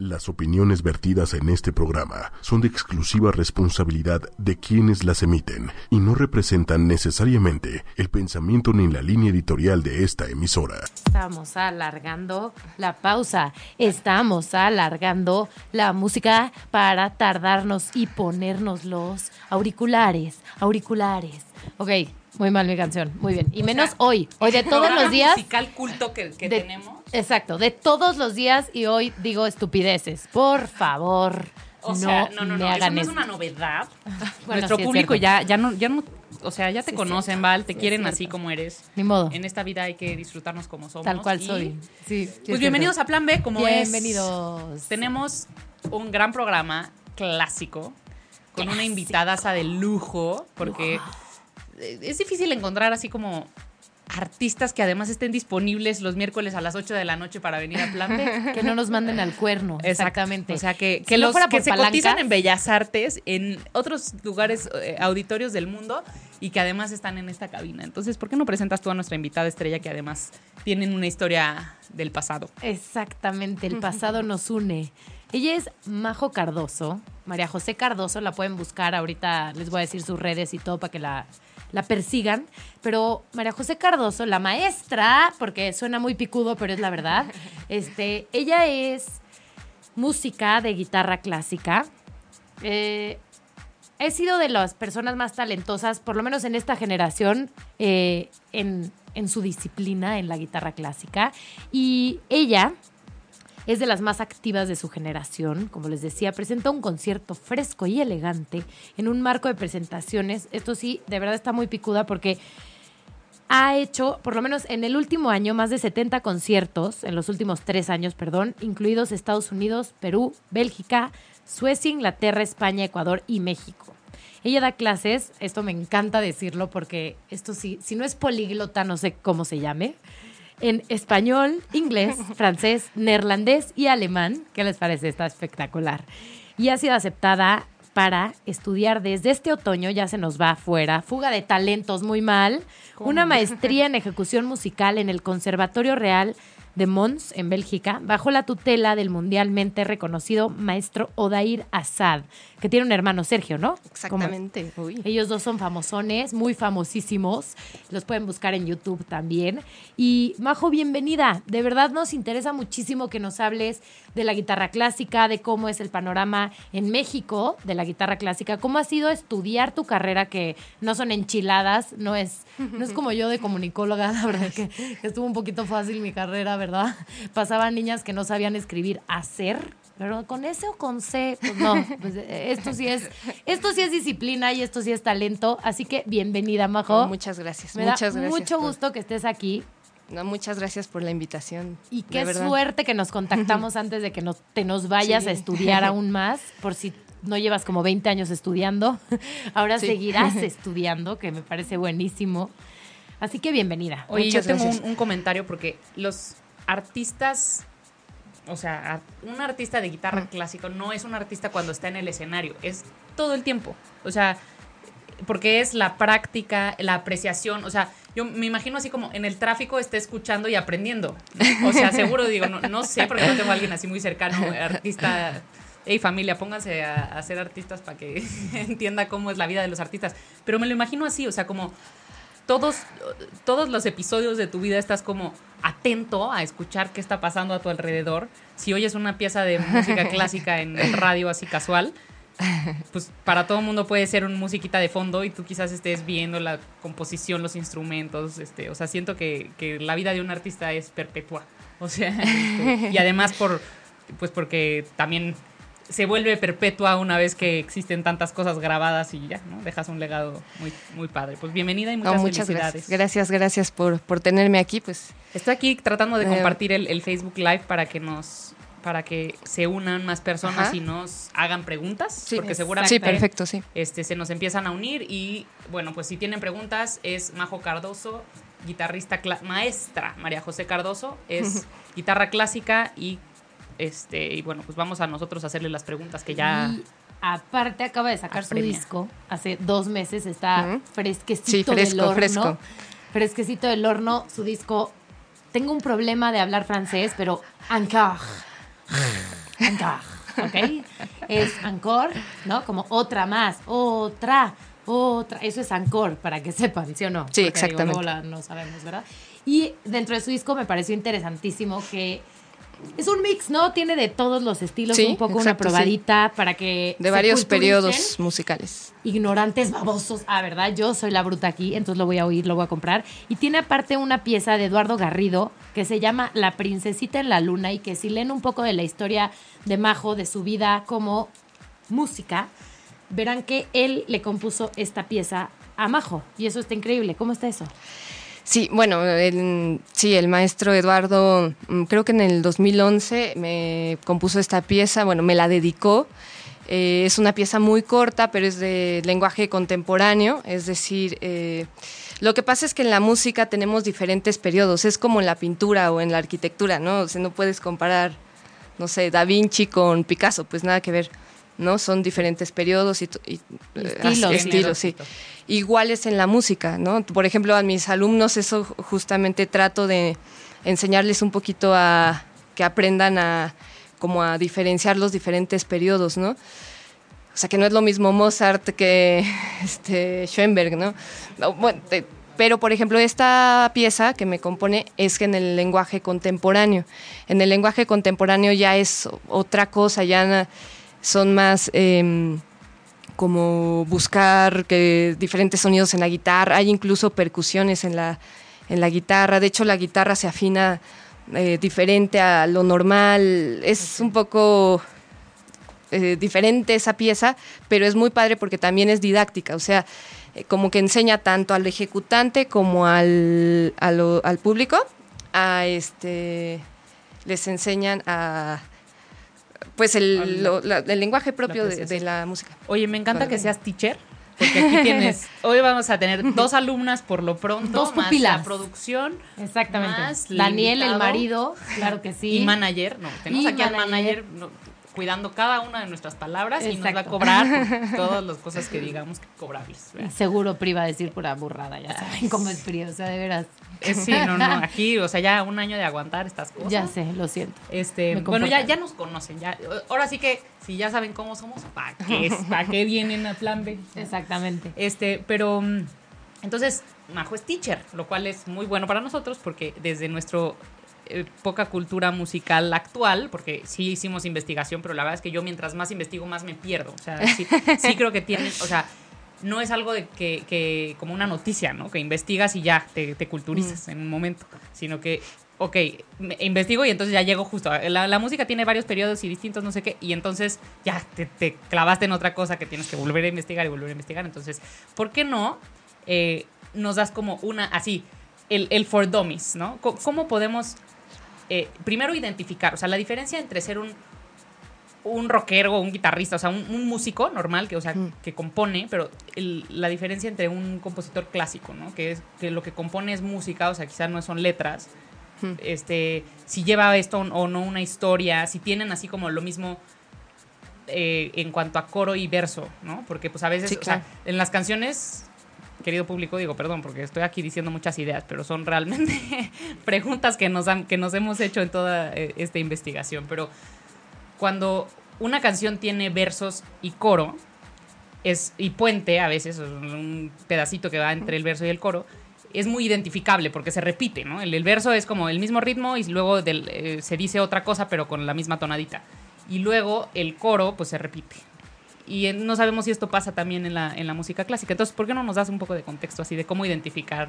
Las opiniones vertidas en este programa son de exclusiva responsabilidad de quienes las emiten y no representan necesariamente el pensamiento ni la línea editorial de esta emisora. Estamos alargando la pausa, estamos alargando la música para tardarnos y ponernos los auriculares, auriculares. Ok, muy mal mi canción, muy bien. Y O menos sea, hoy, hoy de todos los días. musical culto que, que de- tenemos. Exacto, de todos los días y hoy digo estupideces. Por favor, O no, sea, no, no, me no, eso no es una novedad. Bueno, Nuestro sí público ya, ya no, ya no, o sea, ya te Sí, conocen. Val, te Sí, quieren así como eres. Ni modo. En esta vida hay que disfrutarnos como somos. Tal cual y, soy. Sí, sí es Pues bienvenidos a Plan B, como es. Bienvenidos. Tenemos un gran programa clásico con una Clásico. invitada de lujo, porque es difícil encontrar así como artistas que además estén disponibles los miércoles a las 8 de la noche para venir a Plan. Que no nos manden al cuerno. Exacto. Exactamente. O sea, que, que los que se palancas- cotizan en Bellas Artes, en otros lugares, eh, auditorios del mundo, y que además están en esta cabina. Entonces, ¿por qué no presentas tú a nuestra invitada estrella que además tienen una historia del pasado? Exactamente, el pasado nos une. Ella es Majo Cardoso, María José Cardoso, la pueden buscar, ahorita les voy a decir sus redes y todo para que la, la persigan, pero María José Cardoso, la maestra, porque suena muy picudo, pero es la verdad, este, ella es música de guitarra clásica. Eh, he sido de las personas más talentosas, por lo menos en esta generación, eh, en, en su disciplina, en la guitarra clásica. Y ella es de las más activas de su generación. Como les decía, presenta un concierto fresco y elegante en un marco de presentaciones. Esto sí, de verdad está muy picuda porque ha hecho, por lo menos en el último año, más de 70 conciertos, en los últimos tres años, perdón, incluidos Estados Unidos, Perú, Bélgica, Suecia, Inglaterra, España, Ecuador y México. Ella da clases, esto me encanta decirlo porque esto sí, si no es políglota, no sé cómo se llame, en español, inglés, francés, neerlandés y alemán. ¿Qué les parece? Está espectacular. Y ha sido aceptada para estudiar desde este otoño, ya se nos va afuera, fuga de talentos muy mal, una maestría en ejecución musical en el Conservatorio Real de Mons, en Bélgica, bajo la tutela del mundialmente reconocido maestro Odair Assad, que tiene un hermano Sergio, ¿no? Exactamente. Uy. Ellos dos son famosones, muy famosísimos. Los pueden buscar en YouTube también. Y Majo, bienvenida. De verdad nos interesa muchísimo que nos hables de la guitarra clásica, de cómo es el panorama en México de la guitarra clásica, cómo ha sido estudiar tu carrera, que no son enchiladas, no es, no es como yo de comunicóloga, la verdad que, que estuvo un poquito fácil mi carrera, ¿verdad? Pasaban niñas que no sabían escribir hacer. Pero con S o con C, pues no, pues eh, esto sí es, esto sí es disciplina y esto sí es talento. Así que bienvenida, Majo. Oh, muchas gracias. Me da muchas gracias. mucho por- gusto que estés aquí. no, muchas gracias por la invitación. Y qué verdad. suerte que nos contactamos antes de que nos, te nos vayas Sí. a estudiar aún más, por si no llevas como 20 años estudiando. Ahora Sí. seguirás estudiando, que me parece buenísimo. Así que bienvenida. Oye, Muchas yo tengo un comentario porque los artistas, o sea, un artista de guitarra clásico no es un artista cuando está en el escenario, es todo el tiempo. O sea, porque es la práctica, la apreciación, o sea, yo me imagino así como en el tráfico está escuchando y aprendiendo. O sea, seguro digo, no, no sé, porque no tengo a alguien así muy cercano, artista. Hey familia, pónganse a, a ser artistas para que entienda cómo es la vida de los artistas. Pero me lo imagino así, o sea, como todos, todos los episodios de tu vida estás como atento a escuchar qué está pasando a tu alrededor. Si oyes una pieza de música clásica en el radio así casual, pues para todo el mundo puede ser un musiquita de fondo y tú quizás estés viendo la composición, los instrumentos, este, o sea, siento que, que la vida de un artista es perpetua. O sea, este, y además por, pues porque también se vuelve perpetua una vez que existen tantas cosas grabadas y ya, ¿no? Dejas un legado muy, muy padre. Pues bienvenida y No, muchas, muchas felicidades. gracias. Gracias, gracias por, por tenerme aquí. Pues Estoy aquí tratando de Eh, compartir el, el Facebook Live para que nos para que se unan más personas Ajá. y nos hagan preguntas, sí, porque sí, seguramente perfecto, sí. este, se nos empiezan a unir y bueno, pues si tienen preguntas es Majo Cardoso, guitarrista maestra María José Cardoso, es guitarra clásica y este y bueno, pues vamos a nosotros a hacerle las preguntas que ya Y aparte acaba de sacar su disco. Hace dos meses está Ujú. fresquecito Sí, fresco, del horno. fresco. Fresquecito del horno. Su disco. Tengo un problema de hablar francés, pero encore. Encore, ¿ok? Es encore, ¿no? Como otra más, otra, otra. Eso es encore, para que sepan, ¿sí o no? Sí, Porque, digo, exactamente. la- no sabemos, ¿verdad? Y dentro de su disco me pareció interesantísimo que es un mix, ¿no? Tiene de todos los estilos, Sí, un poco una sí. probadita para que De varios periodos musicales. ignorantes babosos. Ah, ¿verdad? Yo soy la bruta aquí, entonces lo voy a oír, lo voy a comprar. Y tiene aparte una pieza de Eduardo Garrido que se llama La Princesita en la Luna y que si leen un poco de la historia de Majo, de su vida como música, verán que él le compuso esta pieza a Majo. Y eso está increíble. ¿Cómo está eso? Sí, bueno, el, sí, el maestro Eduardo, mm, creo que en el 2011 me compuso esta pieza, bueno, me la dedicó. Eh, es una pieza muy corta, pero es de lenguaje contemporáneo, es decir, eh, lo que pasa es que en la música tenemos diferentes periodos, es como en la pintura o en la arquitectura, ¿no? O sea, no puedes comparar, no sé, Da Vinci con Picasso, pues nada que ver, ¿no? Son diferentes periodos y, y, eh, estilos. sí iguales en la música, ¿no? Por ejemplo, a mis alumnos eso ju- justamente trato de enseñarles un poquito a que aprendan a como a diferenciar los diferentes periodos, ¿no? O sea, que no es lo mismo Mozart que este Schoenberg, ¿no? No, bueno, te- pero, por ejemplo, esta pieza que me compone es que en el lenguaje contemporáneo. En el lenguaje contemporáneo ya es otra cosa, ya son más em, como buscar que diferentes sonidos en la guitarra, hay incluso percusiones en la, en la guitarra, de hecho la guitarra se afina eh, diferente a lo normal, es un poco eh, diferente esa pieza, pero es muy padre porque también es didáctica, o sea, eh, como que enseña tanto al ejecutante como al, a lo- al público, a este, les enseñan a pues el, Al- lo- la- el lenguaje propio de, la música. Oye, me encanta Vale. que seas teacher. Porque aquí tienes, hoy vamos a tener dos alumnas por lo pronto, Dos más pupilas. la producción Exactamente. Más Daniel, el marido, claro que sí. y manager. No, tenemos Y aquí al manager. manager no, cuidando cada una de nuestras palabras y nos va a cobrar por todas las cosas que digamos que cobrables. ¿verdad? Seguro Pri va a decir pura burrada, ya saben cómo es Pri, o sea, de veras. Eh, sí, no, no, aquí, o sea, ya un año de aguantar estas cosas. Ya sé, lo siento. Este, bueno, ya, ya nos conocen, ya. Ahora sí que, si ya saben cómo somos, ¿para qué, ¿para qué vienen a plan B? Exactamente. Este, pero mm, entonces Majo es teacher, lo cual es muy bueno para nosotros porque desde nuestro eh, poca cultura musical actual, porque sí hicimos investigación, pero la verdad es que yo mientras más investigo más me pierdo. O sea, sí, sí creo que tienen, o sea, no es algo de que, que como una noticia, ¿no? Que investigas y ya te, te culturizas en un momento, sino que ok, me- investigo y entonces ya llego justo. La, la música tiene varios periodos y distintos, no sé qué, y entonces ya te, te clavaste en otra cosa que tienes que volver a investigar y volver a investigar. Entonces, ¿por qué no eh, nos das como una, así, el, el for dummies, ¿no? ¿Cómo podemos, eh, primero, identificar, o sea, la diferencia entre ser un, un rockero o un guitarrista, o sea, un, un músico normal que, o sea, que compone, pero el- la diferencia entre un compositor clásico, ¿no? Que es que lo que compone es música, o sea, quizás no son letras. Este, si lleva esto o no una historia, si tienen así como lo mismo eh, en cuanto a coro y verso, ¿no? Porque pues a veces, Sí, o sea, en las canciones, querido público, digo, perdón, porque estoy aquí diciendo muchas ideas, pero son realmente preguntas que nos, han- que nos hemos hecho en toda eh, esta investigación. Pero cuando una canción tiene versos y coro, es, y puente a veces, un pedacito que va entre el verso y el coro, es muy identificable porque se repite, ¿no? El, el verso es como el mismo ritmo y luego del- eh, se dice otra cosa pero con la misma tonadita. Y luego el coro pues se repite. Y eh, no sabemos si esto pasa también en la, en la música clásica. Entonces, ¿por qué no nos das un poco de contexto así de cómo identificar?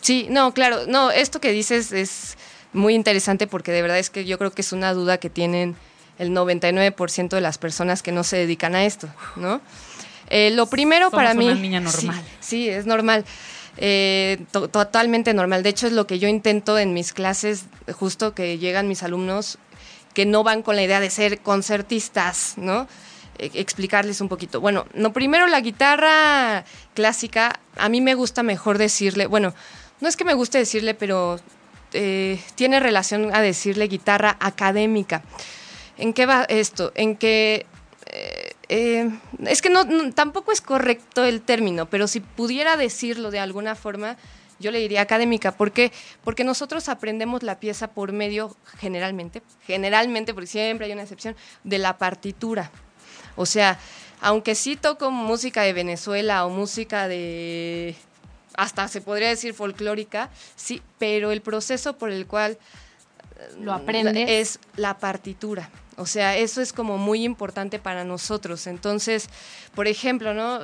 Sí, no, claro, no, esto que dices es muy interesante porque de verdad es que yo creo que es una duda que tienen el 99% de las personas que no se dedican a esto, ¿no? Eh, lo primero Somos para mí... una niña normal. Sí, sí, es normal. Eh, to- totalmente normal. De hecho, es lo que yo intento en mis clases, justo que llegan mis alumnos que no van con la idea de ser concertistas, ¿no? E- explicarles un poquito. Bueno, no, primero la guitarra clásica, a mí me gusta mejor decirle, bueno, no es que me guste decirle, pero eh, tiene relación a decirle guitarra académica. ¿En qué va esto? En que eh, eh, es que no, no- tampoco es correcto el término, pero si pudiera decirlo de alguna forma, yo le diría académica. ¿Por qué? Porque nosotros aprendemos la pieza por medio, generalmente, generalmente, porque siempre hay una excepción, de la partitura. O sea, aunque sí toco música de Venezuela o música de hasta se podría decir folclórica, sí, pero el proceso por el cual lo aprendes es la partitura. O sea, eso es como muy importante para nosotros. Entonces, por ejemplo, ¿no?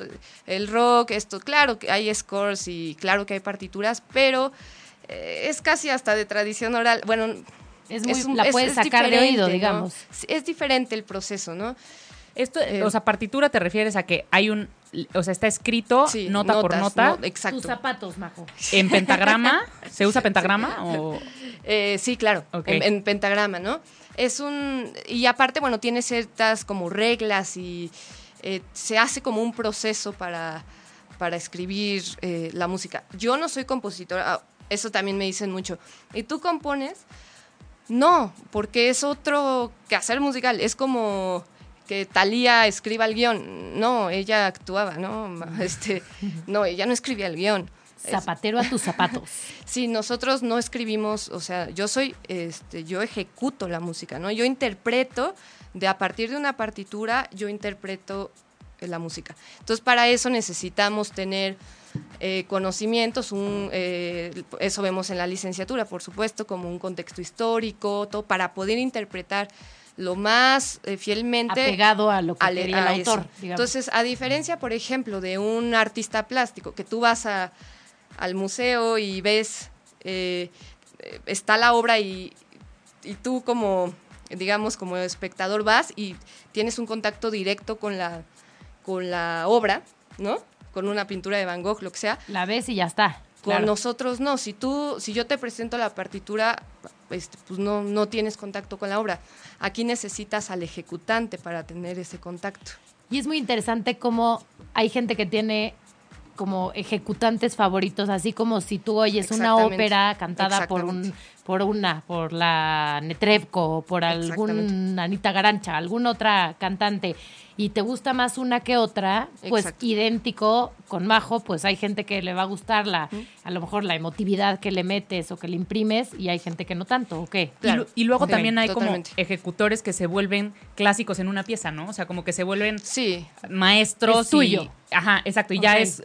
El rock, esto, claro que hay scores y claro que hay partituras, pero eh, es casi hasta de tradición oral. Bueno, es muy, la puedes sacar de oído, digamos. Es diferente el proceso, ¿no? Esto, eh, o sea, partitura te refieres a que hay un, o sea, está escrito nota por nota. exacto. Tus zapatos, Majo. ¿En pentagrama? ¿Se usa pentagrama? O... Eh, sí, claro, en, pentagrama, ¿no? Es un, y aparte, bueno, tiene ciertas como reglas y eh, se hace como un proceso para, para escribir la música. Yo no soy compositora, ah, eso también me dicen mucho. ¿Y tú compones? No, porque es otro que hacer musical, es como que Talía escriba el guion. No, ella actuaba, ¿no? Este, no, ella no escribía el guion. Zapatero a tus zapatos. sí, nosotros no escribimos, o sea, yo soy, este, yo ejecuto la música, ¿no? Yo interpreto, de a partir de una partitura, yo interpreto eh, la música. Entonces, para eso necesitamos tener eh, conocimientos, un, eh, eso vemos en la licenciatura, por supuesto, como un contexto histórico, todo, para poder interpretar lo más eh, fielmente apegado a lo que quería el autor. Entonces, a diferencia, por ejemplo, de un artista plástico, que tú vas a, al museo y ves, eh, está la obra y, y, tú como, digamos, como espectador vas y tienes un contacto directo con la, con la obra, ¿no? Con una pintura de Van Gogh, lo que sea. La ves y ya está. Con nosotros no. Si tú, si yo te presento la partitura, este, pues no, no tienes contacto con la obra. Aquí necesitas al ejecutante para tener ese contacto. Y es muy interesante cómo hay gente que tiene como ejecutantes favoritos, así como si tú oyes una ópera cantada por un por una, por la Netrebko, por algún Anita Garancha, alguna otra cantante y te gusta más una que otra, pues idéntico con Majo, pues hay gente que le va a gustar la, a lo mejor la emotividad que le metes o que le imprimes y hay gente que no tanto, ¿o qué? y, luego también hay como ejecutores que se vuelven clásicos en una pieza, ¿no? O sea, como que se vuelven sí. maestros. tuyo. ajá, exacto, y ya es,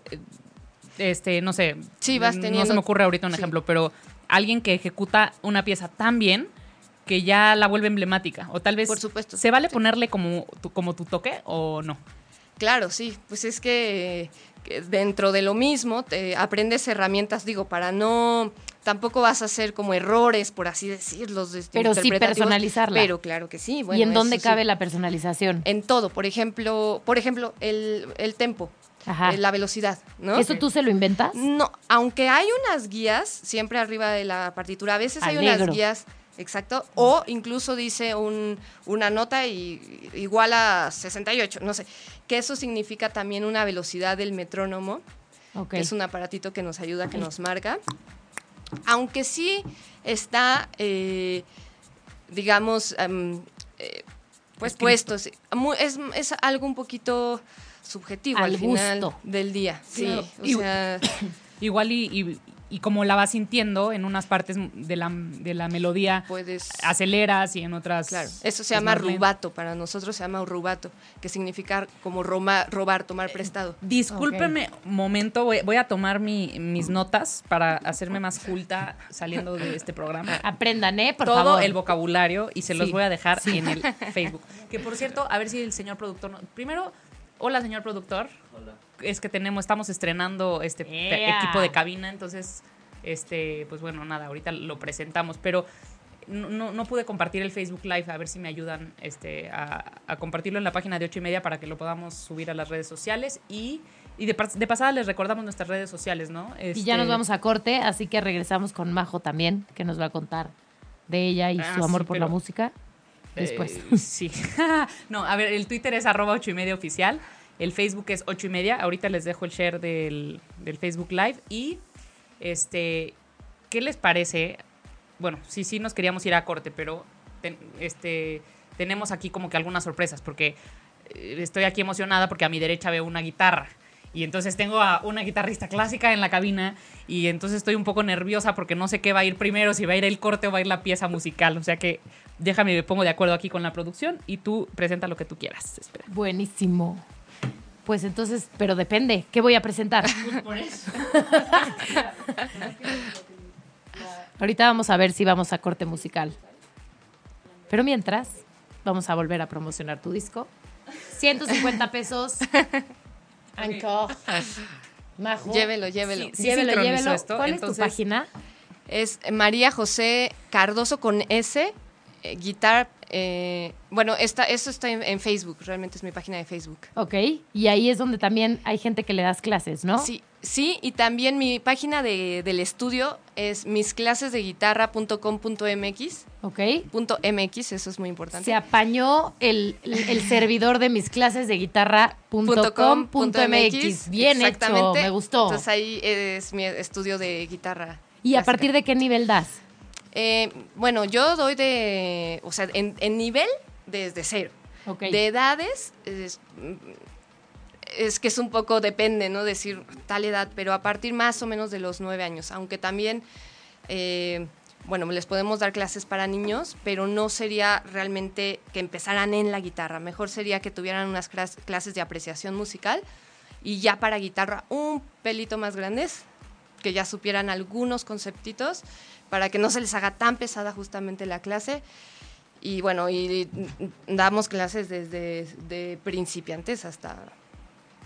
este, no sé, sí, vas no se me ocurre ahorita un ejemplo, pero alguien que ejecuta una pieza tan bien que ya la vuelve emblemática. O tal vez. Por supuesto. ¿Se vale ponerle como tu, como tu toque o no? Claro, sí. Pues es que, dentro de lo mismo te aprendes herramientas, digo, para no. Tampoco vas a hacer como errores, por así decirlo. Pero sí personalizarla. Pero claro que sí. ¿Y en dónde cabe la personalización? En todo. Por ejemplo, por ejemplo el, el tempo. Ajá. Eh, la velocidad, ¿no? ¿Eso tú se lo inventas? No, aunque hay unas guías siempre arriba de la partitura, a veces hay unas guías Exacto. O incluso dice una nota y, igual a 68, no sé. Que eso significa también una velocidad del metrónomo. es un aparatito que nos ayuda, que nos marca. Aunque sí está, eh, digamos, eh, pues puesto. Es, es, algo un poquito subjetivo al, final del día. Sí, o sea, igual y, y como la vas sintiendo en unas partes de la, de la melodía, Puedes, aceleras y en otras... Claro, eso se llama rubato, para nosotros se llama rubato, que significa como robar, tomar prestado. Discúlpeme un momento, voy, a tomar mis notas para hacerme más culta saliendo de este programa. Aprendan, ¿eh? Por Todo el vocabulario y se los voy a dejar en el Facebook. Que por cierto, a ver si el señor productor... Primero, hola señor productor. Hola es que tenemos, estamos estrenando este equipo de cabina, entonces, este, pues bueno, nada, ahorita lo presentamos, pero no, no, pude compartir el Facebook Live, a ver si me ayudan este, a, compartirlo en la página de ocho y media para que lo podamos subir a las redes sociales y, y de, pasada les recordamos nuestras redes sociales, ¿no? y ya nos este, vamos a corte, así que regresamos con Majo también, que nos va a contar de ella y ah, su amor por la música. Después. Eh, sí. no, a ver, el Twitter es arroba ocho y media oficial. El Facebook es 8 y media. Ahorita les dejo el share del, Facebook Live. Y, este, ¿qué les parece? Bueno, sí, sí nos queríamos ir a corte, pero este, tenemos aquí como que algunas sorpresas, porque eh, estoy aquí emocionada porque a mi derecha veo una guitarra. Y entonces tengo a una guitarrista clásica en la cabina y entonces estoy un poco nerviosa porque no sé qué va a ir primero, si va a ir el corte o va a ir la pieza musical. O sea que déjame, me pongo de acuerdo aquí con la producción y tú presenta lo que tú quieras. Espera. Buenísimo. Pues entonces, pero depende, ¿qué voy a presentar? Por eso. Ahorita vamos a ver si vamos a corte musical. Pero mientras, vamos a volver a promocionar tu disco. 150 pesos. Encore. Majo. Llévelo, llévelo. Sí, sí llévelo, llévelo. esto, ¿Cuál es tu página? Es María José Cardoso con S, eh, guitar. Eh, bueno, está, eso está en, en Facebook, realmente es mi página de Facebook. Ok. Y ahí es donde también hay gente que le das clases, ¿no? Sí, sí, y también mi página de- del estudio es misclasesdeguitarra.com.mx. Ok. Punto MX, eso es muy importante. Se apañó el, el servidor de mis clases de guitarra.com.mx. Bien hecho, Exactamente. me gustó. Entonces ahí es mi estudio de guitarra. ¿Y a partir de qué nivel das? Eh, bueno, yo doy de, o sea, en, en nivel desde cero. De edades, es, es que es un poco, depende, ¿no? Decir tal edad, pero a partir más o menos de los nueve años, aunque también, eh, bueno, les podemos dar clases para niños, pero no sería realmente que empezaran en la guitarra, mejor sería que tuvieran unas clas- clases de apreciación musical y ya para guitarra un pelito más grandes, que ya supieran algunos conceptitos para que no se les haga tan pesada justamente la clase. Y bueno, y damos clases desde de principiantes hasta,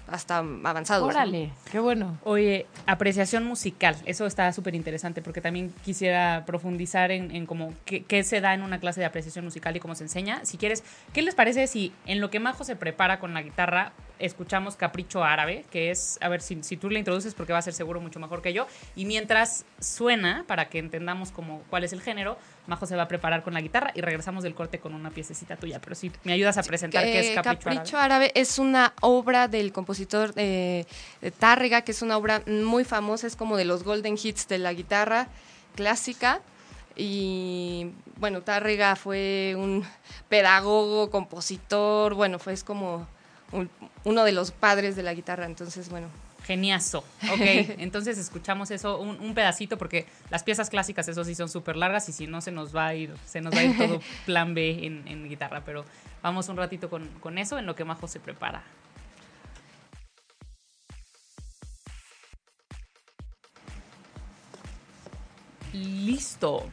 hasta avanzados. ¿no? Órale, qué bueno. Oye, apreciación musical, eso está súper interesante porque también quisiera profundizar en, en cómo qué, qué se da en una clase de apreciación musical y cómo se enseña. Si quieres, ¿qué les parece si en lo que Majo se prepara con la guitarra escuchamos Capricho Árabe, que es, a ver si, si tú le introduces porque va a ser seguro mucho mejor que yo, y mientras suena, para que entendamos como cuál es el género, Majo se va a preparar con la guitarra y regresamos del corte con una piececita tuya, pero si me ayudas a presentar qué es Eh, Capricho, Capricho Árabe. Árabe es una obra del compositor eh, de Tárrega, que es una obra muy famosa, es como de los golden hits de la guitarra clásica. Y bueno, Tárrega fue un pedagogo, compositor, bueno, fue es como un- uno de los padres de la guitarra, entonces bueno. Geniazo. Ok, entonces escuchamos eso, un, un pedacito, porque las piezas clásicas, eso sí, son súper largas y si no se nos va a ir, se nos va a ir todo plan B en, en guitarra, pero vamos un ratito con, con eso en lo que Majo se prepara. Listo.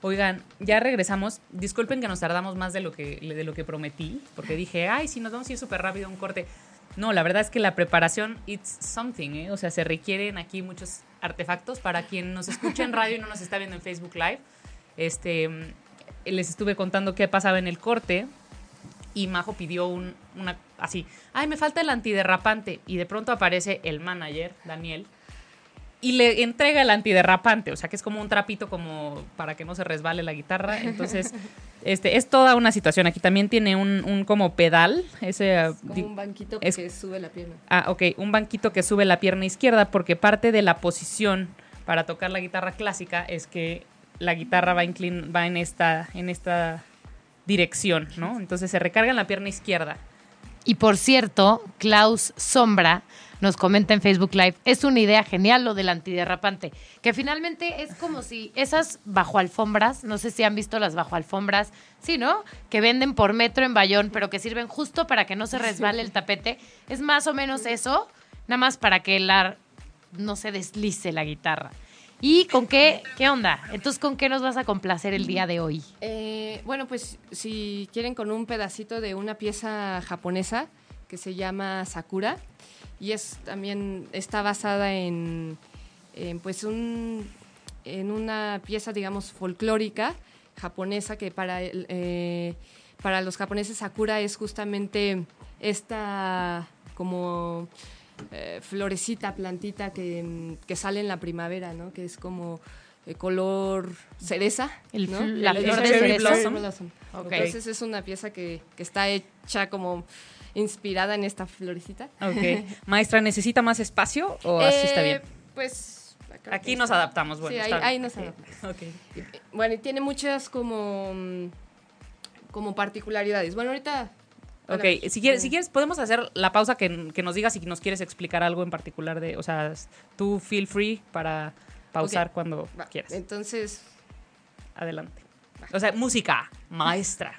Oigan, ya regresamos. Disculpen que nos tardamos más de lo que, de lo que prometí, porque dije, ay, si nos vamos a ir súper rápido a un corte. No, la verdad es que la preparación, it's something, ¿eh? O sea, se requieren aquí muchos artefactos. Para quien nos escucha en radio y no nos está viendo en Facebook Live, este, les estuve contando qué pasaba en el corte y Majo pidió un, una, así, ay, me falta el antiderrapante. Y de pronto aparece el manager, Daniel, y le entrega el antiderrapante, o sea que es como un trapito como para que no se resbale la guitarra. Entonces, este, es toda una situación. Aquí también tiene un, un como pedal, ese ah, di- banquito es- que sube la pierna. Ah, ok, un banquito que sube la pierna izquierda porque parte de la posición para tocar la guitarra clásica es que la guitarra va, inclin va en, esta, en esta dirección, ¿no? Entonces se recarga en la pierna izquierda. Y por cierto, Klaus Sombra nos comenta en Facebook Live, es una idea genial lo del antiderrapante, que finalmente es como si esas bajo alfombras, no sé si han visto las bajo alfombras, sí, ¿no? Que venden por metro en Bayón, pero que sirven justo para que no se resbale el tapete, es más o menos eso, nada más para que la no se deslice la guitarra. ¿Y con qué, qué onda? Entonces, ¿con qué nos vas a complacer el día de hoy? Eh, bueno, pues si quieren con un pedacito de una pieza japonesa que se llama Sakura y es también está basada en, en, pues un en una pieza digamos folclórica japonesa que para el, eh, para los japoneses Sakura es justamente esta como eh, florecita, plantita que, que sale en la primavera, ¿no? Que es como eh, color cereza. El ¿no? fl- la flor de cereza. blossom. Ok. Entonces es una pieza que, que está hecha como inspirada en esta florecita. Ok. Maestra, ¿necesita más espacio o así está Eh, bien? Pues Aquí nos adaptamos, bueno. sí, ahí, ahí nos adaptamos. Bueno, y tiene muchas como, como particularidades. Bueno, ahorita Ok, si quieres, si quieres, podemos hacer la pausa que, que nos digas si nos quieres explicar algo en particular de, o sea, tú feel free para pausar cuando Va, quieras. Entonces, Adelante. O sea, música, maestra.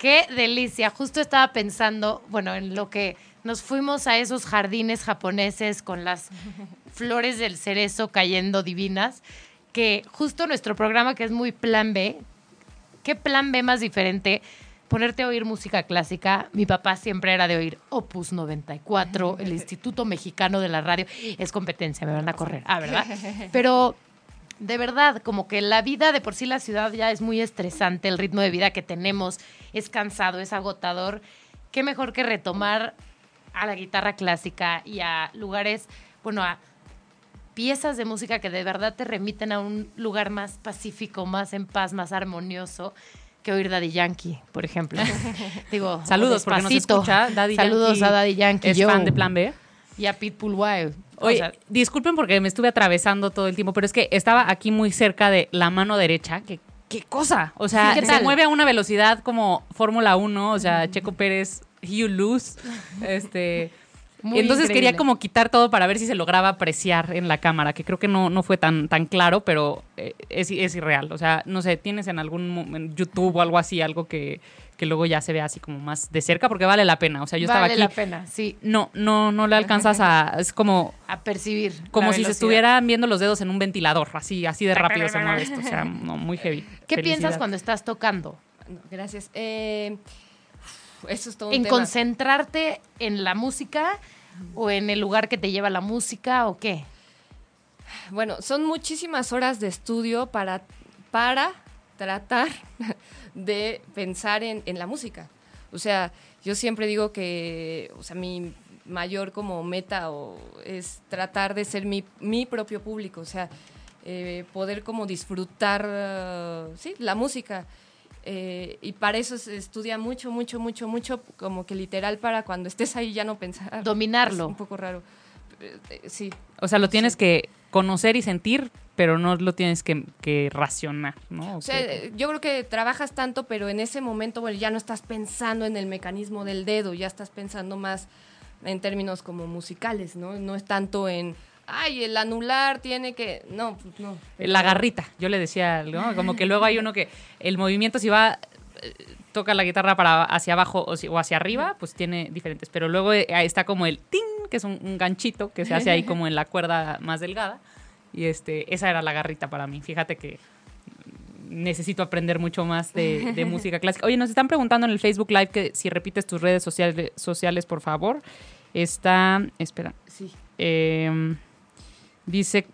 ¡Qué delicia! Justo estaba pensando, bueno, en lo que nos fuimos a esos jardines japoneses con las flores del cerezo cayendo divinas, que justo nuestro programa que es muy plan B, ¿qué plan B más diferente? Ponerte a oír música clásica. Mi papá siempre era de oír Opus 94, el Instituto Mexicano de la Radio. Es competencia, me van a correr. Ah, ¿verdad? Pero de verdad, como que la vida de por sí la ciudad ya es muy estresante, el ritmo de vida que tenemos es cansado, es agotador. Qué mejor que retomar a la guitarra clásica y a lugares, bueno, a piezas de música que de verdad te remiten a un lugar más pacífico, más en paz, más armonioso que oír Daddy Yankee, por ejemplo. Digo, Saludos, porque nos Despacito. escucha. Daddy Saludos Yankee a Daddy Yankee. Es yo. fan de Plan B. Y a Pitbull Wild. O Oye, sea, disculpen porque me estuve atravesando todo el tiempo, pero es que estaba aquí muy cerca de la mano derecha. que ¿Qué cosa? O sea, Sí, ¿qué se mueve a una velocidad como Fórmula 1, o sea, Checo Pérez, you lose. Este, Muy entonces increíble. quería como quitar todo para ver si se lograba apreciar en la cámara, que creo que no, no fue tan, tan claro, pero eh, es, es irreal. O sea, no sé, ¿tienes en algún en YouTube o algo así, algo que, que luego ya se vea así como más de cerca? Porque vale la pena. O sea, yo vale estaba la aquí. pena, sí, No, no, no le alcanzas a. Es como, a percibir. como la si se estuvieran viendo los dedos en un ventilador, así, así de rápido se mueve esto. O sea, no, muy heavy. ¿Qué Felicidad. piensas cuando estás tocando? No, gracias. Eh, eso es todo un ¿En tema. concentrarte en la música o en el lugar que te lleva la música o qué? Bueno, son muchísimas horas de estudio para, para tratar de pensar en, en la música. O sea, yo siempre digo que, o sea, mi mayor como meta o, es tratar de ser mi, mi propio público, o sea, eh, poder como disfrutar, sí, la música. Eh, y para eso se estudia mucho, mucho, mucho, mucho, como que literal para cuando estés ahí ya no pensar. Dominarlo. Es un poco raro. Eh, eh, sí. O sea, lo tienes que conocer y sentir, pero no lo tienes que, que racionar, ¿no? O sea, eh, yo creo que trabajas tanto, pero en ese momento, bueno, ya no estás pensando en el mecanismo del dedo, ya estás pensando más en términos como musicales, ¿no? No es tanto en, ay, el anular tiene que, no, pues no. La garrita, yo le decía, ¿no? Como que luego hay uno que el movimiento si va eh, toca la guitarra para hacia abajo o, hacia arriba, pues tiene diferentes, pero luego eh, está como el ting, que es un, un ganchito que se hace ahí como en la cuerda más delgada y este esa era la garrita para mí. Fíjate que necesito aprender mucho más de, de música clásica. Oye, nos están preguntando en el Facebook Live que si repites tus redes sociales, sociales por favor. Está, espera, Sí. eh, dice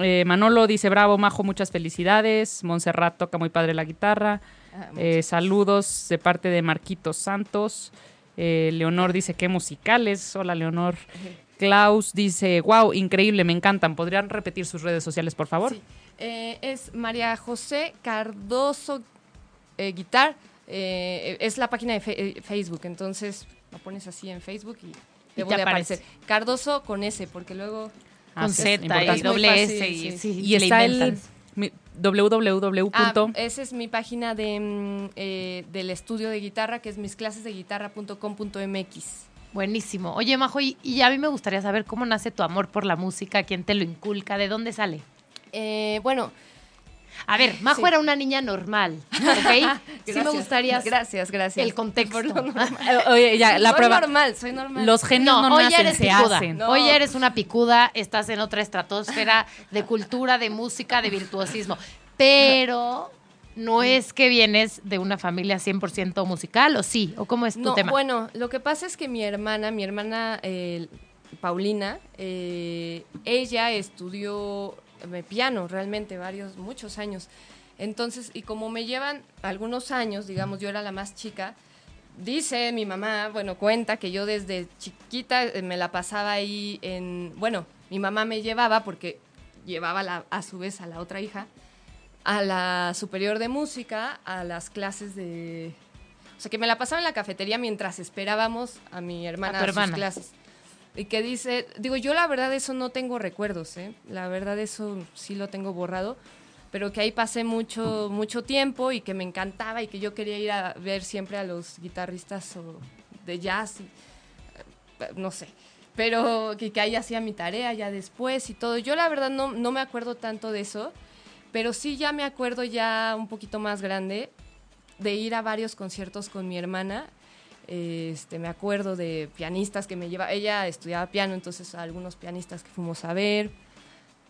eh, Manolo dice bravo Majo muchas felicidades Montserrat toca muy padre la guitarra Eh, saludos de parte de Marquitos Santos Eh, Leonor dice qué musicales hola Leonor Klaus dice wow increíble me encantan podrían repetir sus redes sociales por favor Sí. Eh, es María José Cardoso eh, Guitar. eh, es la página de fe- Facebook, entonces lo pones así en Facebook y debo te de aparece. aparecer. Cardoso con S, porque luego... Ah, Con sí, Z y doble S y, sí. sí, y le está el inventan. mi- www. Ah, esa es mi página de, mm, eh, del estudio de guitarra, que es misclasesdeguitarra.com.mx. Buenísimo. Oye, Majo, y, y a mí me gustaría saber cómo nace tu amor por la música, quién te lo inculca, de dónde sale. Eh, bueno, A ver, Majo Sí. era una niña normal, ¿ok? sí me gustaría Gracias, gracias. el contexto. Por lo normal. Oye, ya, la soy prueba. normal, soy normal. Los genios no, No, hoy nacen, eres se picuda. hacen. No. Hoy eres una picuda, estás en otra estratosfera de cultura, de música, de virtuosismo. Pero no es que vienes de una familia 100% musical, ¿o sí? ¿O cómo es tu No, tema? bueno, lo que pasa es que mi hermana, mi hermana eh, Paulina, eh, ella estudió piano realmente varios, muchos años. Entonces, y como me llevan algunos años, digamos, yo era la más chica, dice mi mamá, bueno, cuenta que yo desde chiquita eh, me la pasaba ahí en, bueno, mi mamá me llevaba porque llevaba la- a su vez a la otra hija a la superior de música, a las clases de... O sea, que me la pasaba en la cafetería mientras esperábamos a mi hermana A sus hermana. clases. Y que dice, digo, yo la verdad eso no tengo recuerdos, ¿eh? La verdad eso sí lo tengo borrado, pero que ahí pasé mucho, mucho tiempo y que me encantaba y que yo quería ir a ver siempre a los guitarristas o de jazz, y, eh, no sé. Pero que, que ahí hacía mi tarea ya después y todo. Yo la verdad no, no me acuerdo tanto de eso, Pero sí ya me acuerdo ya un poquito más grande de ir a varios conciertos con mi hermana. Este, me acuerdo de pianistas que me lleva, ella estudiaba piano, entonces a algunos pianistas que fuimos a ver,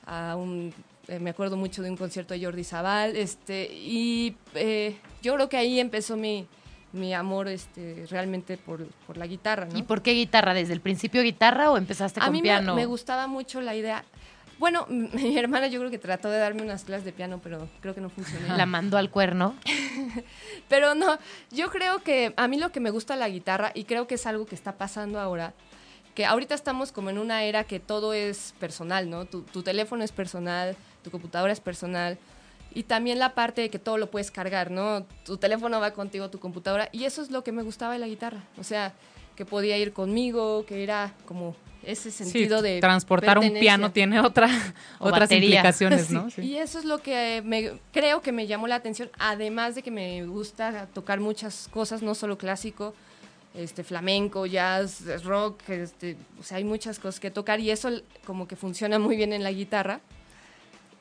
a un, eh, me acuerdo mucho de un concierto de Jordi Zaval, este, y eh, yo creo que ahí empezó mi, mi amor este, realmente por, por la guitarra. ¿no? ¿Y por qué guitarra? ¿Desde el principio guitarra o empezaste a con mí me- piano? Me, gustaba mucho la idea. Bueno, mi hermana yo creo que trató de darme unas clases de piano, pero creo que no funcionó. La mandó al cuerno. Pero no, yo creo que a mí lo que me gusta la guitarra, y creo que es algo que está pasando ahora, que ahorita estamos como en una era que todo es personal, ¿no? Tu, tu teléfono es personal, tu computadora es personal, y también la parte de que todo lo puedes cargar, ¿no? Tu teléfono va contigo, tu computadora, y eso es lo que me gustaba de la guitarra, o sea, que podía ir conmigo, que era como ese sentido Sí, de transportar un piano tiene otra, otras batería. implicaciones, ¿no? Sí. Y eso es lo que me, creo que me llamó la atención, además de que me gusta tocar muchas cosas, no solo clásico, este flamenco, jazz, rock, este, o sea, hay muchas cosas que tocar y eso como que funciona muy bien en la guitarra.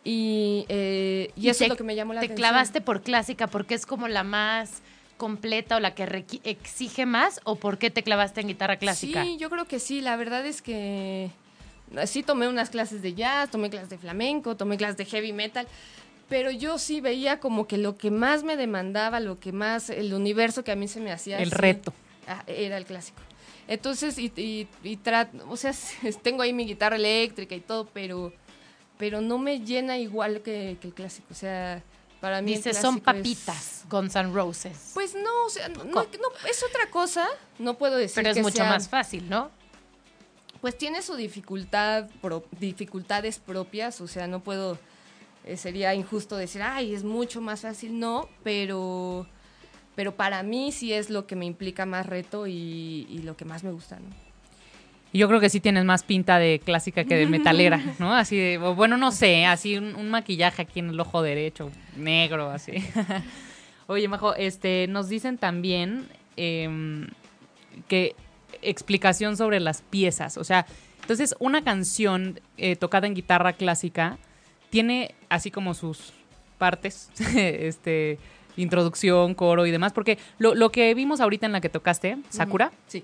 Y, eh, y, Y eso te- es lo que me llamó la Te atención. clavaste por clásica porque es como la más completa o la que exige más o por qué te clavaste en guitarra clásica? Sí, yo creo que sí. La verdad es que sí tomé unas clases de jazz, tomé clases de flamenco, tomé clases de heavy metal, pero yo sí veía como que lo que más me demandaba, lo que más, el universo que a mí se me hacía. El así, reto. ah, era el clásico. Entonces, y, y, y tra- o sea, tengo ahí mi guitarra eléctrica y todo, pero, pero no me llena igual que, que el clásico. O sea, para mí. el Dices, son clásico es- papitas, Guns N' Roses. Pues no, o sea, no, no- no, es otra cosa. No puedo decir pero es que mucho sea- más fácil, ¿no? pues tiene su dificultad, pro- dificultades propias, o sea, no puedo, eh, sería injusto decir, ay, es mucho más fácil, no, pero, pero para mí sí es lo que me implica más reto y, y lo que más me gusta, ¿no? Y Yo creo que sí tienes más pinta de clásica que de metalera, ¿no? Así de, bueno, no sé, así un, un maquillaje aquí en el ojo derecho, negro, así. Oye, Majo, este, nos dicen también em, que explicación sobre las piezas, o sea, entonces una canción eh, tocada en guitarra clásica tiene así como sus partes, este, introducción, coro y demás, porque lo, lo que vimos ahorita en la que tocaste, Sakura, Sí.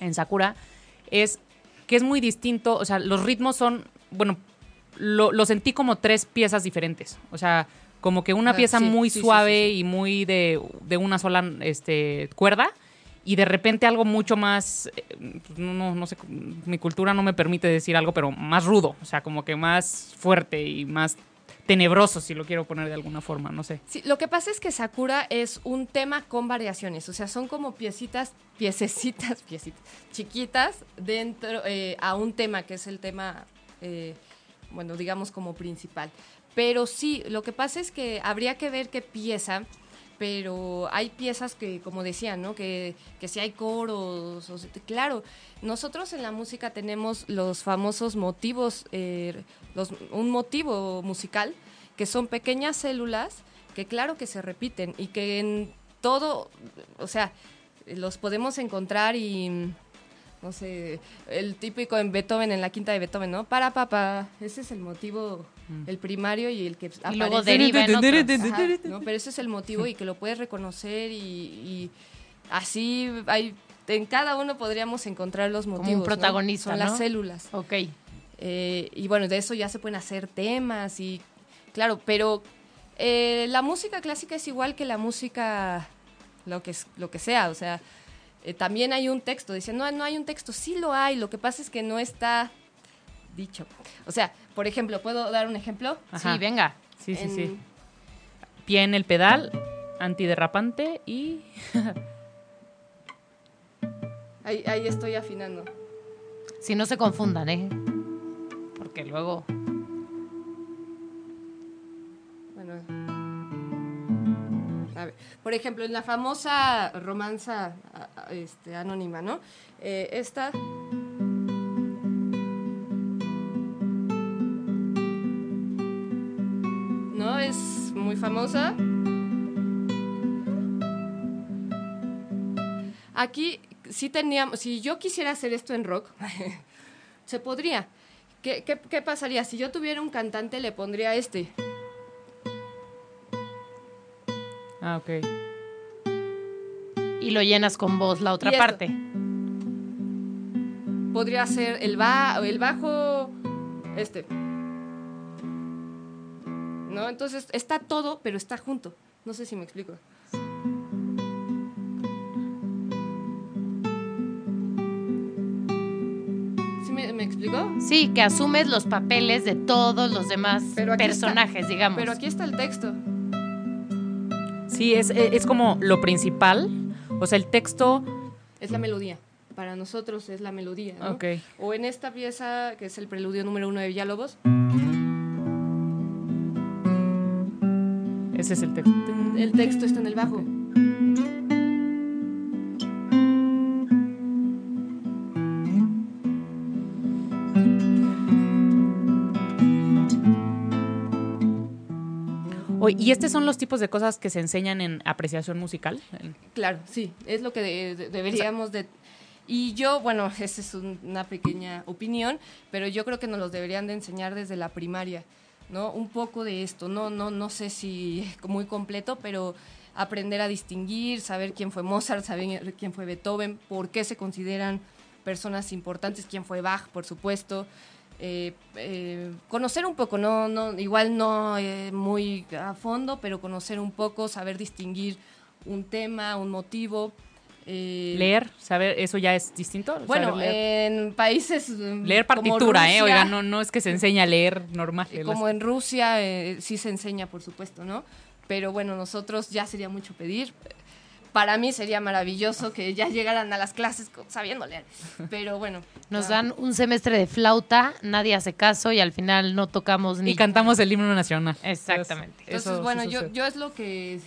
en Sakura es que es muy distinto, o sea, los ritmos son, bueno, lo, lo sentí como tres piezas diferentes, o sea, como que una Ah, pieza sí, muy sí, suave sí, y muy de, de una sola este, cuerda y de repente algo mucho más, eh, no, no sé, mi cultura no me permite decir algo, pero más rudo, o sea, como que más fuerte y más tenebroso, si lo quiero poner de alguna forma, no sé. Sí, lo que pasa es que Sakura es un tema con variaciones, o sea, son como piecitas, piececitas, piecitas, chiquitas dentro eh, a un tema que es el tema, eh, bueno, digamos como principal. Pero sí, lo que pasa es que habría que ver qué pieza, pero hay piezas que, como decía, ¿no? Que, que si hay coros, claro, nosotros en la música tenemos los famosos motivos, eh, un motivo musical, que son pequeñas células que claro que se repiten y que en todo, o sea, los podemos encontrar y no sé, el típico en Beethoven, en la quinta de Beethoven, ¿no? Para papá, ese es el motivo, el primario y el que Y luego deriva en otros. Ajá, ¿no? Pero ese es el motivo y que lo puedes reconocer y, y así hay, en cada uno podríamos encontrar los un motivos. ¿no? protagonista, Son ¿no? las células. Ok. Eh, y bueno, de eso ya se pueden hacer temas y claro, pero eh, la música clásica es igual que la música lo que, es- lo que sea, o sea, eh, también hay un texto, dicen, no, no hay un texto, sí lo hay, lo que pasa es que no está dicho. O sea, por ejemplo, ¿puedo dar un ejemplo? Ajá. Sí, venga. Sí, sí, En- sí. Pie en el pedal, antiderrapante y... Ahí, ahí estoy afinando. Si no se confundan, ¿eh? Porque luego... Por ejemplo, en la famosa romanza este, anónima, ¿no? Eh, esta. ¿No? Es muy famosa. Aquí sí teníamos, si yo quisiera hacer esto en rock, se podría. ¿Qué, qué, qué pasaría? Si yo tuviera un cantante, le pondría este. Ah, ok. Y lo llenas con voz la otra parte. Podría ser el, ba el bajo, este. ¿No? Entonces está todo, pero está junto. No sé si me explico. ¿Sí me, explicó? Sí, que asumes los papeles de todos los demás Pero personajes, digamos. Pero aquí está el texto. Sí, es, es es como lo principal. O sea, el texto. Es la melodía. Para nosotros es la melodía. ¿no? Ok. O en esta pieza, que es el preludio número uno de Villalobos, Ese es el texto. el texto está en el bajo. Oye, ¿Y estos son los tipos de cosas que se enseñan en apreciación musical? Claro, sí, es lo que de- de- deberíamos de... Y yo, bueno, esa es un- una pequeña opinión, pero yo creo que nos los deberían de enseñar desde la primaria, ¿no? Un poco de esto, no, no, no sé si muy completo, pero aprender a distinguir, saber quién fue Mozart, saber quién fue Beethoven, por qué se consideran personas importantes, quién fue Bach, por supuesto. Eh, eh, conocer un poco, no, no, igual no eh, muy a fondo, pero conocer un poco, saber distinguir un tema, un motivo. eh, Leer, saber, eso ya es distinto. Bueno, en países. mm, Leer partitura, ¿eh? Oiga, no, no es que se enseña a leer normal. eh, Como en Rusia eh, sí se enseña, por supuesto, ¿no? Pero bueno, nosotros ya sería mucho pedir. Para mí sería maravilloso que ya llegaran a las clases sabiendo leer. Pero bueno. Nos dan un semestre de flauta, nadie hace caso y al final no tocamos ni Y cantamos el himno nacional. Exactamente. Entonces, Eso sí bueno, yo, yo es lo que.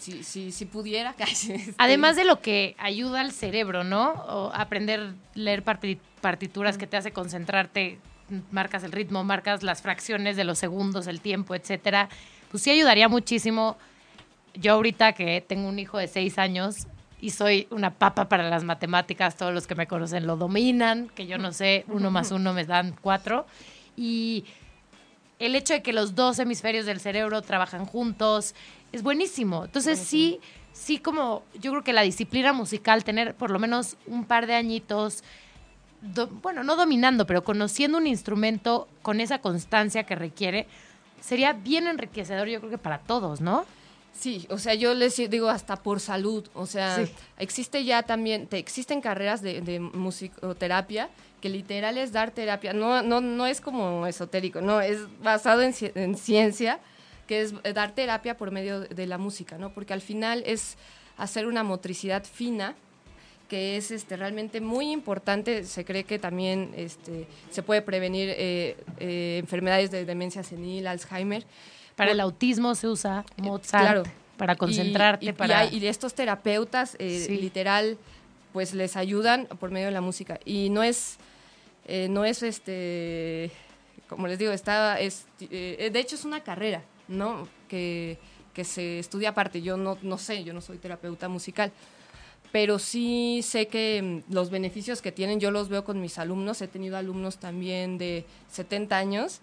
Si, si, si pudiera. Además de lo que ayuda al cerebro, ¿no? O aprender a leer parti- partituras que te hace concentrarte, marcas el ritmo, marcas las fracciones de los segundos, el tiempo, etcétera. Pues sí ayudaría muchísimo. Yo ahorita que tengo un hijo de seis años y soy una papa para las matemáticas, todos los que me conocen lo dominan, que yo no sé, uno más uno me dan cuatro. Y el hecho de que los dos hemisferios del cerebro trabajan juntos es buenísimo. Entonces sí, sí como yo creo que la disciplina musical, tener por lo menos un par de añitos, do- bueno, no dominando, pero conociendo un instrumento con esa constancia que requiere, sería bien enriquecedor yo creo que para todos, ¿no? Sí, o sea, yo les digo hasta por salud, o sea, Sí. existe ya también, te, existen carreras de, de musicoterapia que literal es dar terapia, no, no, no es como esotérico, no, es basado en, en ciencia, que es dar terapia por medio de la música, ¿no? Porque al final es hacer una motricidad fina que es este, realmente muy importante. Se cree que también este, se puede prevenir eh, eh, enfermedades de demencia senil, Alzheimer. Para el autismo se usa Mozart, claro. para concentrarte, y, y- para... y estos terapeutas, eh, Sí. literal, pues les ayudan por medio de la música. Y no es, eh, no es este, como les digo, está, es, eh, de hecho es una carrera, ¿no? Que, que se estudia aparte. Yo no, no sé, yo no soy terapeuta musical. Pero sí sé que mm, los beneficios que tienen, yo los veo con mis alumnos. He tenido alumnos también de 70 años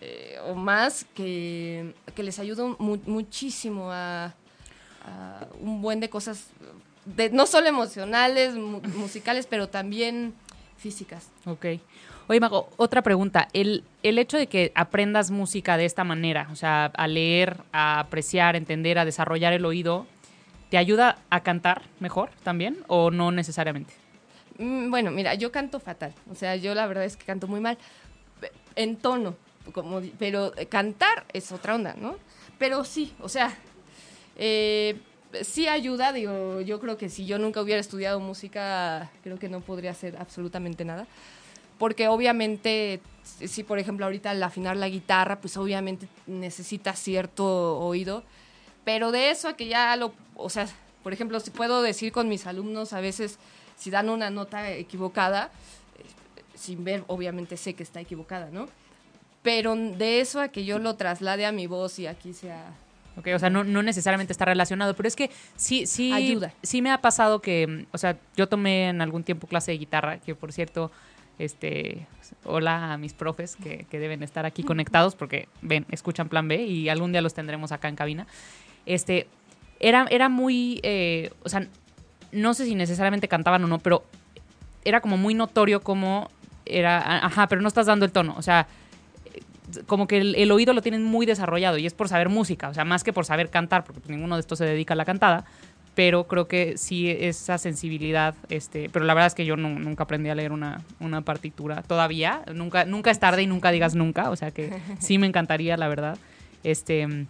eh, o más que, que les ayuda mu- muchísimo a, a un buen de cosas, de, no solo emocionales, mu- musicales, pero también físicas. Ok. Oye, Mago, otra pregunta. El, el hecho de que aprendas música de esta manera, o sea, a leer, a apreciar, entender, a desarrollar el oído, ¿te ayuda a cantar mejor también o no necesariamente? Mm, Bueno, mira, yo canto fatal. O sea, yo la verdad es que canto muy mal. En tono, pero eh, cantar es otra onda, ¿no? Pero sí, o sea, eh, sí ayuda. Digo, yo creo que si yo nunca hubiera estudiado música, creo que no podría hacer absolutamente nada. Porque obviamente, si si, por ejemplo ahorita al afinar la guitarra, pues obviamente necesita cierto oído. Pero de eso a que ya lo, o sea, por ejemplo, si puedo decir con mis alumnos a veces, si dan una nota equivocada, eh, sin ver, obviamente sé que está equivocada, ¿no? Pero de eso a que yo lo traslade a mi voz y aquí sea... Ok, o sea, no, no necesariamente está relacionado, pero es que sí, sí, Ayuda. sí me ha pasado que, o sea, yo tomé en algún tiempo clase de guitarra, que por cierto, este, hola a mis profes que, que deben estar aquí conectados porque ven, escuchan Plan B y algún día los tendremos acá en cabina. Este, era, era muy, eh, o sea, no sé si necesariamente cantaban o no, pero era como muy notorio como era, ajá, pero no estás dando el tono, o sea, como que el, el oído lo tienen muy desarrollado y es por saber música, o sea, más que por saber cantar, porque pues ninguno de estos se dedica a la cantada, pero creo que sí esa sensibilidad, este, pero la verdad es que yo nu- nunca aprendí a leer una, una partitura todavía, nunca, nunca es tarde y nunca digas nunca, o sea que sí me encantaría, la verdad, este,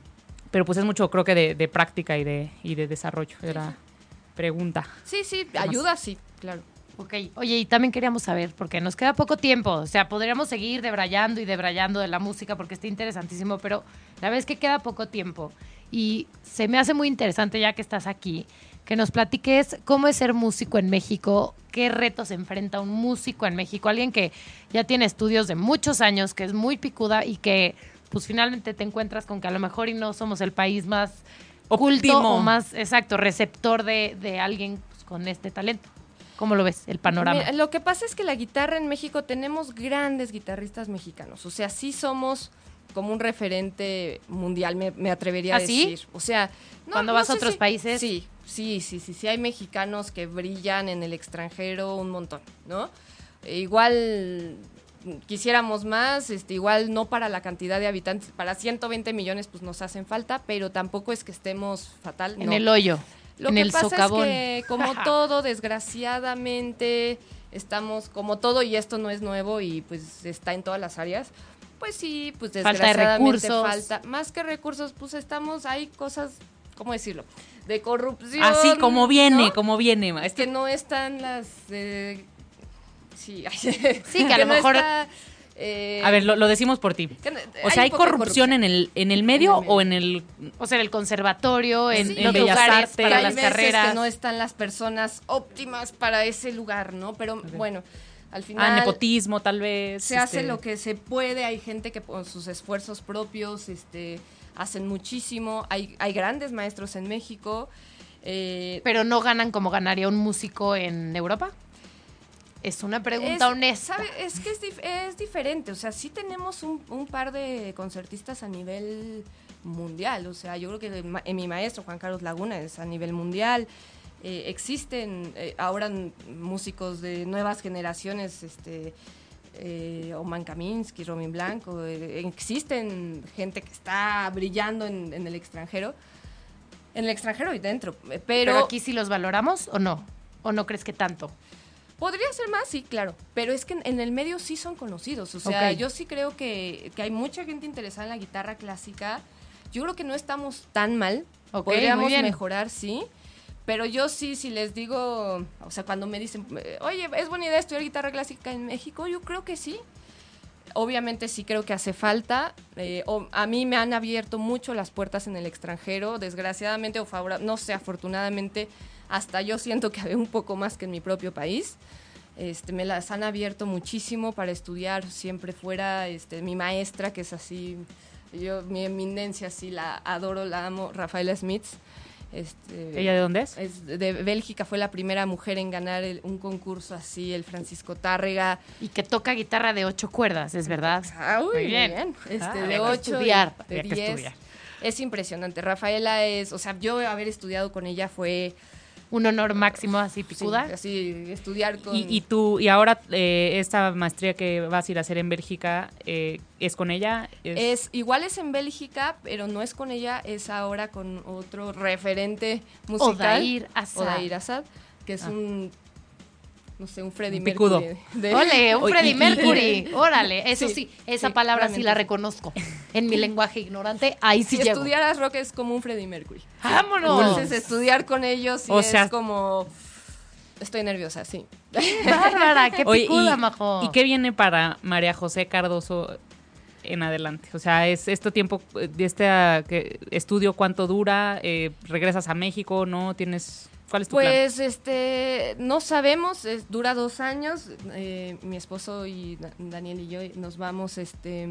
pero pues es mucho creo que de, de práctica y de, y de desarrollo, era pregunta. Sí, sí, ayuda, sí, claro. Ok, oye, y también queríamos saber, porque nos queda poco tiempo, o sea, podríamos seguir debrayando y debrayando de la música porque está interesantísimo, pero la verdad es que queda poco tiempo y se me hace muy interesante ya que estás aquí, que nos platiques cómo es ser músico en México, qué retos enfrenta un músico en México, alguien que ya tiene estudios de muchos años, que es muy picuda y que pues finalmente te encuentras con que a lo mejor y no somos el país más culto Óptimo. o más, exacto, receptor de, de alguien pues, con este talento. ¿Cómo lo ves, el panorama? Mira, lo que pasa es que la guitarra en México tenemos grandes guitarristas mexicanos. O sea, sí somos como un referente mundial, me, me atrevería a ¿Ah, sí? decir. O sea, no- Cuando no vas a otros si- países. Sí, sí, sí, sí, sí. Hay mexicanos que brillan en el extranjero un montón, ¿no? E igual quisiéramos más, este, igual no para la cantidad de habitantes, para 120 millones pues nos hacen falta, pero tampoco es que estemos fatal. En no. el hoyo, Lo en que el pasa socavón. es que, como todo, desgraciadamente, estamos como todo, y esto no es nuevo y pues está en todas las áreas. Pues sí, pues Falta de desgraciadamente recursos. falta. Más que recursos, pues estamos, hay cosas, ¿cómo decirlo? De corrupción. Así como viene, ¿no? como viene. Es que no están las. eh, sí, Sí, que a lo no mejor- está, eh, A ver, lo, lo decimos por ti. no- O sea, ¿hay corrupción, en el en el medio En el medio. o en el O sea, en el conservatorio, en, Sí, los en Bellas lugares Artes, para hay las veces carreras. que no están las personas óptimas para ese lugar, ¿no? Pero bueno, al ah, final nepotismo tal vez? se hace este, lo que se puede. Hay gente que con sus esfuerzos propios este, hacen muchísimo. Hay, hay grandes maestros en México. eh, Pero no ganan como ganaría un músico en Europa. Es una pregunta es, honesta. ¿sabe? Es que es, dif- es diferente. O sea, sí tenemos un, un par de concertistas a nivel mundial. O sea, yo creo que ma- en mi maestro, Juan Carlos Laguna, es a nivel mundial. Eh, existen eh, ahora músicos de nuevas generaciones, este, eh, Oman Kaminsky, Robin Blanco. eh, existen gente que está brillando en, en el extranjero. En el extranjero y dentro. eh, pero, pero aquí sí los valoramos o no. ¿O no crees que tanto? Podría ser más, sí, claro. Pero es que en, en el medio sí son conocidos. O sea, Ok. yo sí creo que, que hay mucha gente interesada en la guitarra clásica. Yo creo que no estamos tan mal. Ok, muy Podríamos mejorar, sí. Pero yo sí, si les digo, o sea, cuando me dicen, eh, oye, ¿es buena idea estudiar guitarra clásica en México? Yo creo que sí. Obviamente sí creo que hace falta. Eh, o- a mí me han abierto mucho las puertas en el extranjero. Desgraciadamente o no sé, afortunadamente, hasta yo siento que hay un poco más que en mi propio país. Este, me las han abierto muchísimo para estudiar siempre fuera. Este, mi maestra, que es así, yo, mi eminencia, sí, la adoro, la amo, Rafaela Smith. Este, ¿Ella de dónde es? es de Bélgica, fue la primera mujer en ganar el- un concurso así, el Francisco Tárrega. Y que toca guitarra de ocho cuerdas, ¿es verdad? Ah, uy, Muy bien. Este, Ah, de había 8 estudiar, de había que 10. estudiar. Es impresionante. Rafaela es, o sea, yo haber estudiado con ella fue Un honor máximo así sí, picuda. así estudiar con Y, y tú, y ahora eh, esta maestría que vas a ir a hacer en Bélgica, eh, ¿es con ella? Es igual es en Bélgica, pero no es con ella, es ahora con otro referente musical. Odair Assad. Odair Assad, que es Ah. un no sé, un picudo. Mercury. de- Ole, un Oye, Freddie y- y- Mercury. Órale, eso sí, Sí, esa sí, palabra sí la reconozco. En mi lenguaje ignorante, ahí sí si llego. estudiaras rock es como un Freddie Mercury. ¡Vámonos! Entonces, estudiar con ellos sí O es sea- como estoy nerviosa, sí. Bárbara, qué Oye, picuda, y, majo. ¿Y qué viene para María José Cardoso en adelante? O sea, es este tiempo de este ah, que- estudio cuánto dura, Eh, regresas a México, ¿no? Tienes ¿Cuál es tu plan? Pues este, no sabemos, es- dura dos años. eh, mi esposo y Da- Daniel y yo nos vamos, este,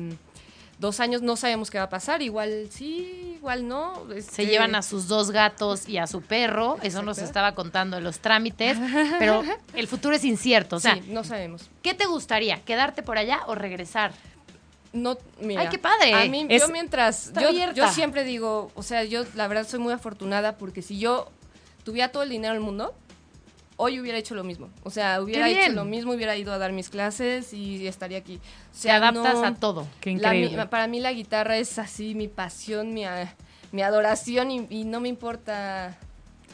dos años, no sabemos qué va a pasar. Igual sí, igual no. Se este, llevan a sus dos gatos y a su perro. Eso nos estaba contando en los trámites. Pero el futuro es incierto. O sea, sí, no sabemos. ¿qué te gustaría? ¿Quedarte por allá o regresar? no, mira. Ay, qué padre. A mí, Es- yo mientras, yo, yo siempre digo, o sea, yo la verdad soy muy afortunada porque si yo tuviera todo el dinero del mundo, hoy hubiera hecho lo mismo. O sea, hubiera hecho lo mismo, hubiera ido a dar mis clases y estaría aquí. O Te sea, adaptas no- a todo. Qué la- para mí la guitarra es así mi pasión, mi, mi adoración y, y no me importa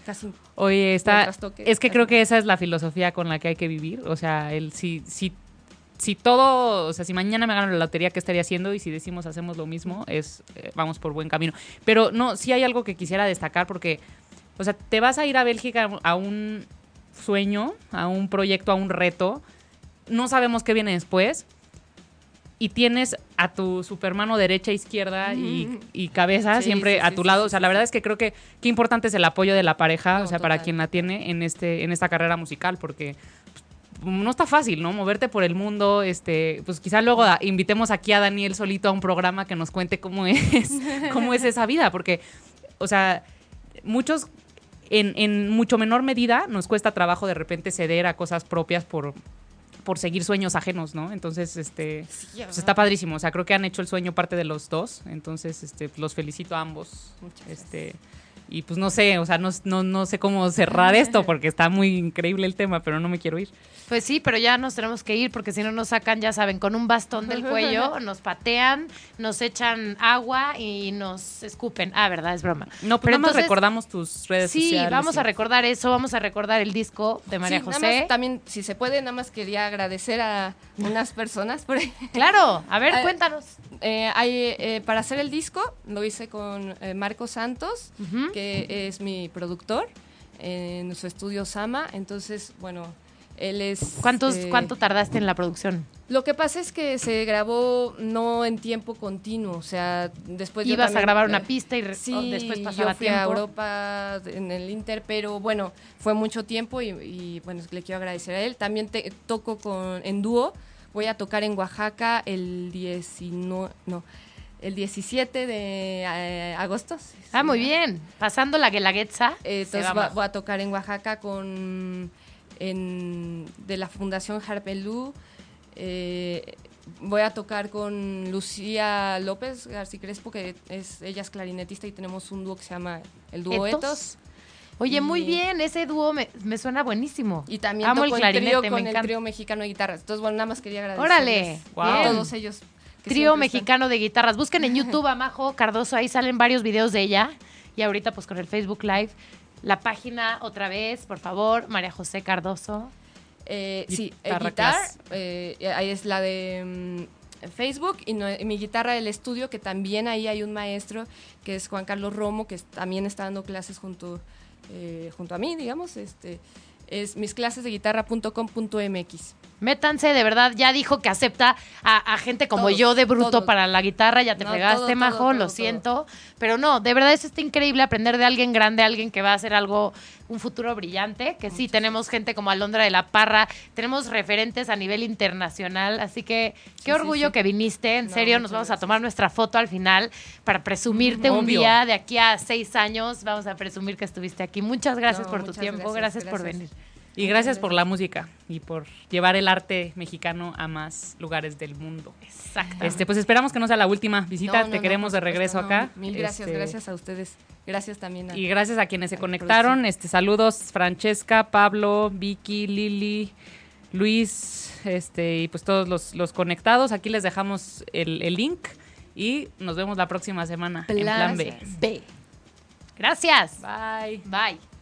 casi. Oye, está. Es que creo que esa es la filosofía con la que hay que vivir. O sea, el si, si, si todo, o sea, si mañana me gano la lotería, ¿qué estaría haciendo? Y si decimos hacemos lo mismo, es eh, vamos por buen camino. Pero no, sí hay algo que quisiera destacar porque, o sea, te vas a ir a Bélgica a un sueño, a un proyecto, a un reto. No sabemos qué viene después. Y tienes a tu supermano derecha, izquierda y, y cabeza Sí, siempre sí, a tu sí, lado. o sea, la verdad es que creo que qué importante es el apoyo de la pareja, No, o sea, para quien la tiene en este en esta carrera musical, porque pues, no está fácil, ¿no? Moverte por el mundo, este, pues quizá luego a- invitemos aquí a Daniel solito a un programa que nos cuente cómo es, cómo es esa vida, porque, o sea, muchos en, en mucho menor medida nos cuesta trabajo de repente ceder a cosas propias por por seguir sueños ajenos, ¿no? Entonces, este, pues está padrísimo. O sea, creo que han hecho el sueño parte de los dos. Entonces, este, los felicito a ambos. Muchas Este, y pues no sé, o sea, no, no, no sé cómo cerrar esto porque está muy increíble el tema, pero no me quiero ir. Pues sí, pero ya nos tenemos que ir porque si no nos sacan, ya saben, con un bastón del cuello, nos patean, nos echan agua y nos escupen. Ah, verdad, es broma. No, pero Pero nada más entonces- recordamos tus redes Sí, sociales. vamos y- a recordar eso, vamos a recordar el disco de María Sí, nada José. más también, si se puede, nada más quería agradecer a unas personas por Claro, a ver, cuéntanos. Eh, hay, eh, para hacer el disco lo hice con eh, Marco Santos, Ujú. Que es mi productor en su estudio Sama. Entonces, bueno, él es... ¿Cuántos, eh, ¿Cuánto tardaste en la producción? Lo que pasa es que se grabó no en tiempo continuo, o sea, después yo Ibas a grabar una eh, pista y re- Sí, después pasaba yo fui tiempo. a Europa en el Inter, pero bueno, fue mucho tiempo y, y, bueno, le quiero agradecer a él. También te- toco con en dúo, voy a tocar en Oaxaca el 19, no, el 17 de eh, agosto. sí, Ah, muy ¿no? bien. Pasando la Guelaguetza. Eh, Entonces va voy a tocar en Oaxaca con en, de la Fundación Harpelú. Eh, voy a tocar con Lucía López García Crespo, que es, ella es clarinetista y tenemos un dúo que se llama el dúo ¿Etos? Etos. Oye, muy bien, ese dúo me, me suena buenísimo. Y también Amo el toco clarinete, trío me con el trío mexicano de guitarras. Entonces, bueno, nada más quería agradecer a todos ellos. Trío están. mexicano de guitarras. Busquen en YouTube a Majo Cardoso, ahí salen varios videos de ella. Y ahorita pues con el Facebook Live. La página otra vez, por favor, María José Cardoso. Eh, sí, eh, guitar, eh, ahí es la de mm, Facebook y no- mi guitarra del estudio, que también ahí hay un maestro que es Juan Carlos Romo, que también está dando clases junto, junto a mí, digamos. Este, es misclasesdeguitarra.com.mx. Métanse, de verdad, ya dijo que acepta a, a gente como Todos, yo de bruto todos. para la guitarra, ya te No, fregaste, todo, todo, Majo, todo, lo todo. siento. Pero no, de verdad eso está increíble aprender de alguien grande, alguien que va a hacer algo, un futuro brillante, que sí, tenemos gente como Alondra de la Parra, tenemos referentes a nivel internacional, así que qué Sí, orgullo sí, sí. que viniste, en No, serio, nos vamos a tomar nuestra foto al final para presumirte un día, de aquí a seis años, vamos a presumir que estuviste aquí. Muchas gracias No, por tu muchas tiempo, gracias, gracias, por venir. Y gracias por la música y por llevar el arte mexicano a más lugares del mundo. Exacto. Este, pues esperamos que no sea la última visita. No, no, Te no, queremos de regreso acá. Mil gracias, Este, gracias a ustedes. Gracias también a... Y gracias a quienes se a conectaron. producción. Este, saludos Francesca, Pablo, Vicky, Lili, Luis, este, y pues todos los, los conectados. Aquí les dejamos el, el link y nos vemos la próxima semana en Plan B. B. Gracias. Bye. Bye.